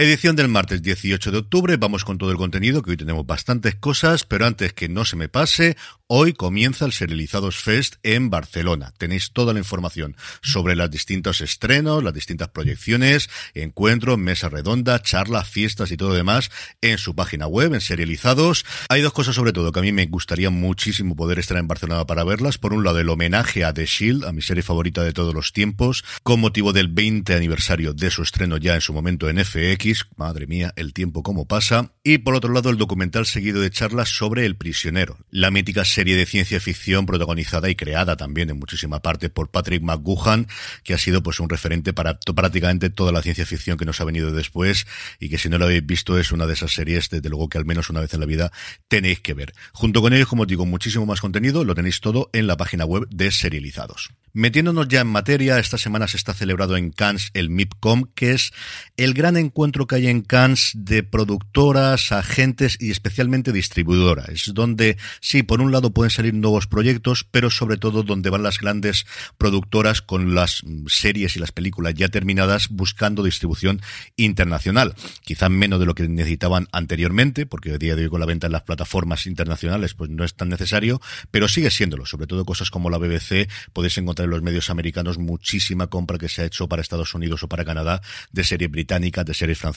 Edición del martes 18 de octubre, vamos con todo el contenido, que hoy tenemos bastantes cosas, pero antes que no se me pase, hoy comienza el Serializados Fest en Barcelona. Tenéis toda la información sobre los distintos estrenos, las distintas proyecciones, encuentros, mesa redonda, charlas, fiestas y todo demás en su página web, en Serializados. Hay dos cosas sobre todo que a mí me gustaría muchísimo poder estar en Barcelona para verlas. Por un lado, el homenaje a The Shield, a mi serie favorita de todos los tiempos, con motivo del 20 aniversario de su estreno ya en su momento en FX madre mía, el tiempo como pasa, y por otro lado el documental seguido de charlas sobre El prisionero, la mítica serie de ciencia ficción protagonizada y creada también en muchísima parte por Patrick McGuhan, que ha sido pues un referente para prácticamente toda la ciencia ficción que nos ha venido después y que si no lo habéis visto es una de esas series desde luego que al menos una vez en la vida tenéis que ver. Junto con ellos, como digo, muchísimo más contenido, lo tenéis todo en la página web de Serializados. Metiéndonos ya en materia, esta semana se está celebrado en Cannes el MIPCOM, que es el gran encuentro que hay en Cannes de productoras, agentes y especialmente distribuidoras. Es donde, sí, por un lado pueden salir nuevos proyectos, pero sobre todo donde van las grandes productoras con las series y las películas ya terminadas buscando distribución internacional. Quizá menos de lo que necesitaban anteriormente, porque a día de hoy con la venta en las plataformas internacionales pues no es tan necesario, pero sigue siéndolo. Sobre todo cosas como la BBC podéis encontrar los medios americanos muchísima compra que se ha hecho para Estados Unidos o para Canadá de series británicas, de series francesas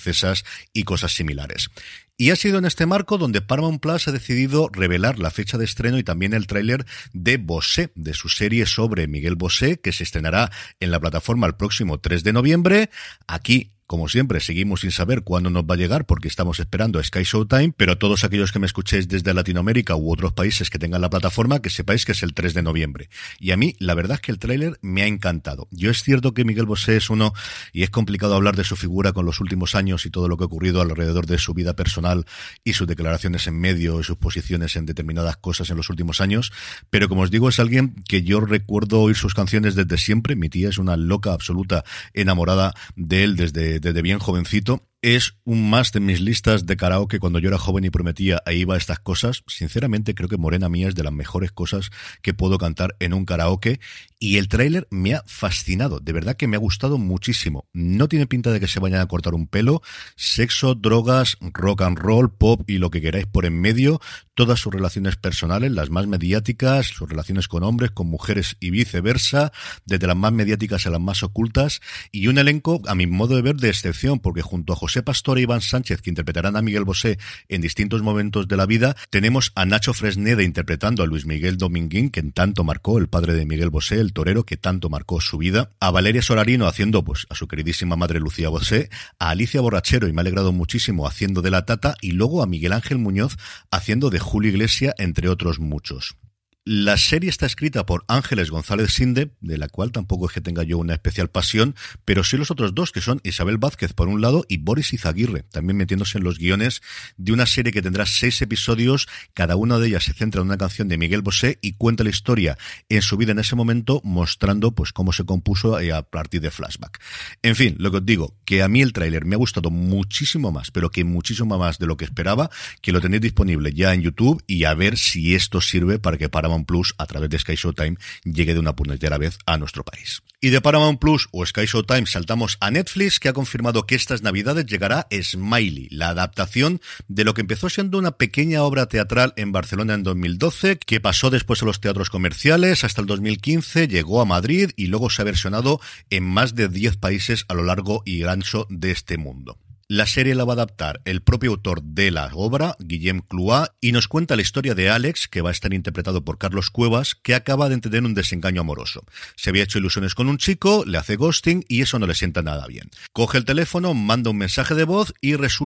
y cosas similares. Y ha sido en este marco donde Paramount Plus ha decidido revelar la fecha de estreno y también el tráiler de Bosé, de su serie sobre Miguel Bosé, que se estrenará en la plataforma el próximo 3 de noviembre. Aquí como siempre, seguimos sin saber cuándo nos va a llegar porque estamos esperando a Sky Showtime, pero todos aquellos que me escuchéis desde Latinoamérica u otros países que tengan la plataforma, que sepáis que es el 3 de noviembre. Y a mí, la verdad es que el tráiler me ha encantado. Yo es cierto que Miguel Bosé es uno, y es complicado hablar de su figura con los últimos años y todo lo que ha ocurrido alrededor de su vida personal y sus declaraciones en medio y sus posiciones en determinadas cosas en los últimos años, pero como os digo, es alguien que yo recuerdo oír sus canciones desde siempre. Mi tía es una loca absoluta enamorada de él desde desde bien jovencito es un más de mis listas de karaoke. Cuando yo era joven y prometía e iba a estas cosas. Sinceramente creo que Morena Mía es de las mejores cosas que puedo cantar en un karaoke. Y el tráiler me ha fascinado, de verdad que me ha gustado muchísimo. No tiene pinta de que se vayan a cortar un pelo, sexo, drogas, rock and roll, pop y lo que queráis por en medio, todas sus relaciones personales, las más mediáticas, sus relaciones con hombres, con mujeres y viceversa, desde las más mediáticas a las más ocultas. Y un elenco a mi modo de ver de excepción porque junto a José José Pastor e Iván Sánchez, que interpretarán a Miguel Bosé en distintos momentos de la vida, tenemos a Nacho Fresneda interpretando a Luis Miguel Dominguín, que tanto marcó el padre de Miguel Bosé, el torero, que tanto marcó su vida, a Valeria Solarino haciendo pues a su queridísima madre Lucía Bosé, a Alicia Borrachero, y me ha alegrado muchísimo, haciendo de la tata, y luego a Miguel Ángel Muñoz haciendo de Julio Iglesia, entre otros muchos. La serie está escrita por Ángeles González Sinde, de la cual tampoco es que tenga yo una especial pasión, pero sí los otros dos, que son Isabel Vázquez por un lado y Boris Izaguirre, también metiéndose en los guiones de una serie que tendrá seis episodios, cada una de ellas se centra en una canción de Miguel Bosé y cuenta la historia en su vida en ese momento, mostrando pues cómo se compuso eh, a partir de flashback. En fin, lo que os digo, que a mí el tráiler me ha gustado muchísimo más, pero que muchísimo más de lo que esperaba, que lo tenéis disponible ya en YouTube y a ver si esto sirve para que para Plus a través de Sky Showtime llegue de una puñetera vez a nuestro país. Y de Paramount Plus o Sky Showtime saltamos a Netflix, que ha confirmado que estas navidades llegará Smiley, la adaptación de lo que empezó siendo una pequeña obra teatral en Barcelona en 2012, que pasó después a los teatros comerciales hasta el 2015, llegó a Madrid y luego se ha versionado en más de 10 países a lo largo y ancho de este mundo. La serie la va a adaptar el propio autor de la obra, Guillem Cloua, y nos cuenta la historia de Alex, que va a estar interpretado por Carlos Cuevas, que acaba de tener un desengaño amoroso. Se había hecho ilusiones con un chico, le hace ghosting y eso no le sienta nada bien. Coge el teléfono, manda un mensaje de voz y resulta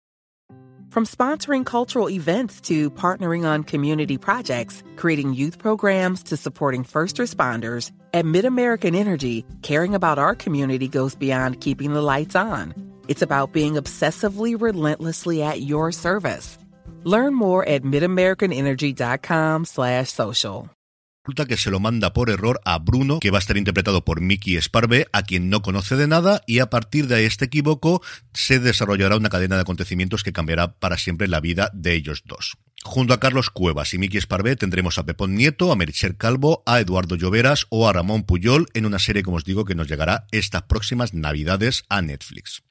From sponsoring cultural events to partnering on community projects, creating youth programs to supporting first responders, at MidAmerican Energy, caring about our community goes beyond keeping the lights on. It's about being obsessively relentlessly at your service. Learn more at midamericanenergy.com slash social. Resulta que se lo manda por error a Bruno, que va a estar interpretado por Mickey Sparve, a quien no conoce de nada, y a partir de este equívoco se desarrollará una cadena de acontecimientos que cambiará para siempre la vida de ellos dos. Junto a Carlos Cuevas y Mickey Sparvé tendremos a Pepón Nieto, a Mericher Calvo, a Eduardo Lloveras o a Ramón Puyol en una serie, como os digo, que nos llegará estas próximas navidades a Netflix.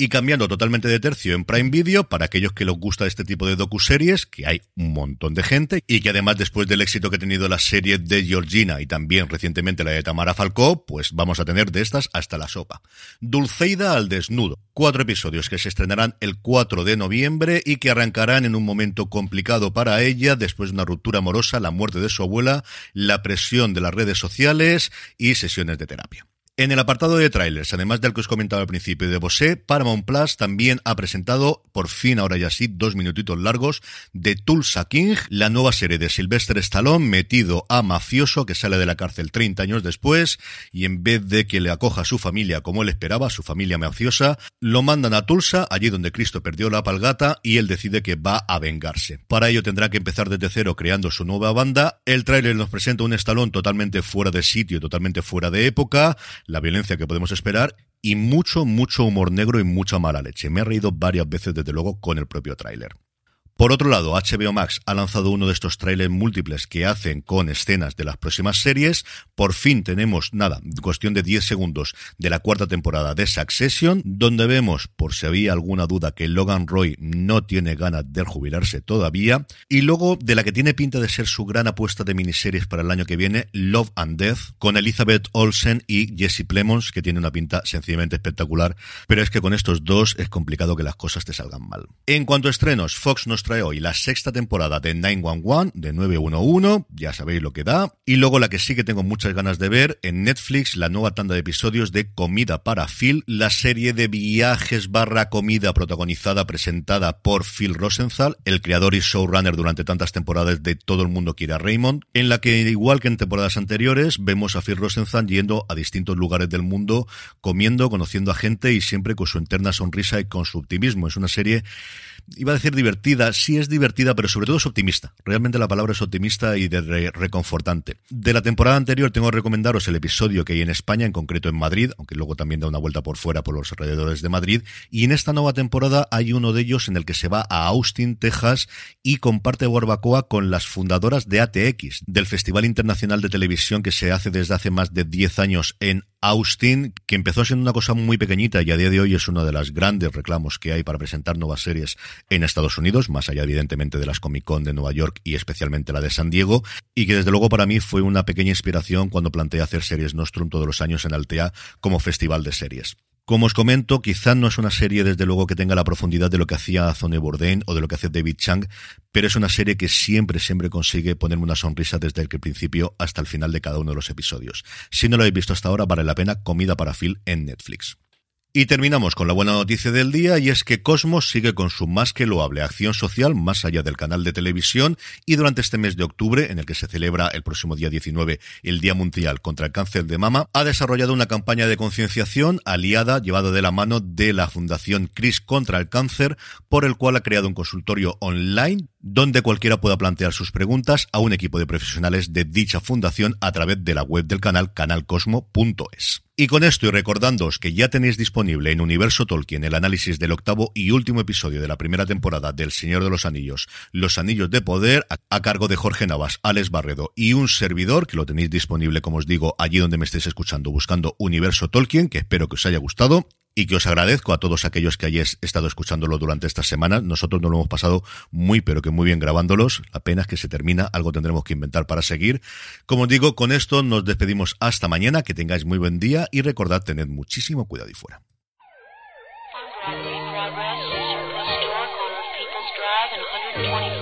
Y cambiando totalmente de tercio en Prime Video, para aquellos que les gusta este tipo de docuseries, que hay un montón de gente, y que además después del éxito que ha tenido la serie de Georgina y también recientemente la de Tamara Falcó, pues vamos a tener de estas hasta la sopa. Dulceida al desnudo. Cuatro episodios que se estrenarán el 4 de noviembre y que arrancarán en un momento complicado para ella, después de una ruptura amorosa, la muerte de su abuela, la presión de las redes sociales y sesiones de terapia. En el apartado de trailers, además del que os comentaba al principio de Bosé, Paramount Plus también ha presentado, por fin ahora ya sí, dos minutitos largos, de Tulsa King, la nueva serie de Sylvester Stallone metido a mafioso que sale de la cárcel 30 años después y en vez de que le acoja a su familia como él esperaba, su familia mafiosa, lo mandan a Tulsa, allí donde Cristo perdió la palgata y él decide que va a vengarse. Para ello tendrá que empezar desde cero creando su nueva banda. El trailer nos presenta un Stallone totalmente fuera de sitio, totalmente fuera de época, la violencia que podemos esperar y mucho, mucho humor negro y mucha mala leche. Me he reído varias veces, desde luego, con el propio tráiler. Por otro lado, HBO Max ha lanzado uno de estos trailers múltiples que hacen con escenas de las próximas series. Por fin tenemos, nada, cuestión de 10 segundos de la cuarta temporada de Succession, donde vemos, por si había alguna duda, que Logan Roy no tiene ganas de jubilarse todavía. Y luego, de la que tiene pinta de ser su gran apuesta de miniseries para el año que viene, Love and Death, con Elizabeth Olsen y Jesse Plemons, que tiene una pinta sencillamente espectacular. Pero es que con estos dos es complicado que las cosas te salgan mal. En cuanto a estrenos, Fox nos trae hoy la sexta temporada de 911, de 911, ya sabéis lo que da. Y luego la que sí que tengo muchas ganas de ver, en Netflix, la nueva tanda de episodios de Comida para Phil, la serie de viajes barra comida protagonizada, presentada por Phil Rosenthal, el creador y showrunner durante tantas temporadas de Todo el mundo quiere a Raymond, en la que, igual que en temporadas anteriores, vemos a Phil Rosenthal yendo a distintos lugares del mundo, comiendo, conociendo a gente y siempre con su interna sonrisa y con su optimismo. Es una serie iba a decir divertida, sí es divertida, pero sobre todo es optimista. Realmente la palabra es optimista y de reconfortante. De la temporada anterior tengo que recomendaros el episodio que hay en España, en concreto en Madrid, aunque luego también da una vuelta por fuera por los alrededores de Madrid. Y en esta nueva temporada hay uno de ellos en el que se va a Austin, Texas, y comparte barbacoa con las fundadoras de ATX, del Festival Internacional de Televisión que se hace desde hace más de 10 años en Austin, que empezó siendo una cosa muy pequeñita y a día de hoy es uno de los grandes reclamos que hay para presentar nuevas series en Estados Unidos, más allá evidentemente de las Comic Con de Nueva York y especialmente la de San Diego, y que desde luego para mí fue una pequeña inspiración cuando planteé hacer series Nostrum todos los años en Altea como festival de series. Como os comento, quizá no es una serie desde luego que tenga la profundidad de lo que hacía Zone Bourdain o de lo que hace David Chang, pero es una serie que siempre, siempre consigue ponerme una sonrisa desde el principio hasta el final de cada uno de los episodios. Si no lo habéis visto hasta ahora, vale la pena Comida para Phil en Netflix. Y terminamos con la buena noticia del día y es que Cosmos sigue con su más que loable acción social más allá del canal de televisión y durante este mes de octubre, en el que se celebra el próximo día 19 el Día Mundial contra el Cáncer de Mama, ha desarrollado una campaña de concienciación aliada, llevada de la mano de la Fundación CRIS contra el Cáncer, por el cual ha creado un consultorio online donde cualquiera pueda plantear sus preguntas a un equipo de profesionales de dicha fundación a través de la web del canal canalcosmo.es. Y con esto y recordándoos que ya tenéis disponible en Universo Tolkien el análisis del octavo y último episodio de la primera temporada del Señor de los Anillos, Los Anillos de Poder, a, cargo de Jorge Navas, Alex Barredo y un servidor, que lo tenéis disponible, como os digo, allí donde me estéis escuchando, buscando Universo Tolkien, que espero que os haya gustado y que os agradezco a todos aquellos que hayáis estado escuchándolo durante esta semana. Nosotros nos lo hemos pasado muy, pero que muy bien grabándolos. Apenas que se termina, algo tendremos que inventar para seguir. Como os digo, con esto nos despedimos hasta mañana. Que tengáis muy buen día y recordad tener muchísimo cuidado y fuera. Broadway, progress, historic on People's Drive and 120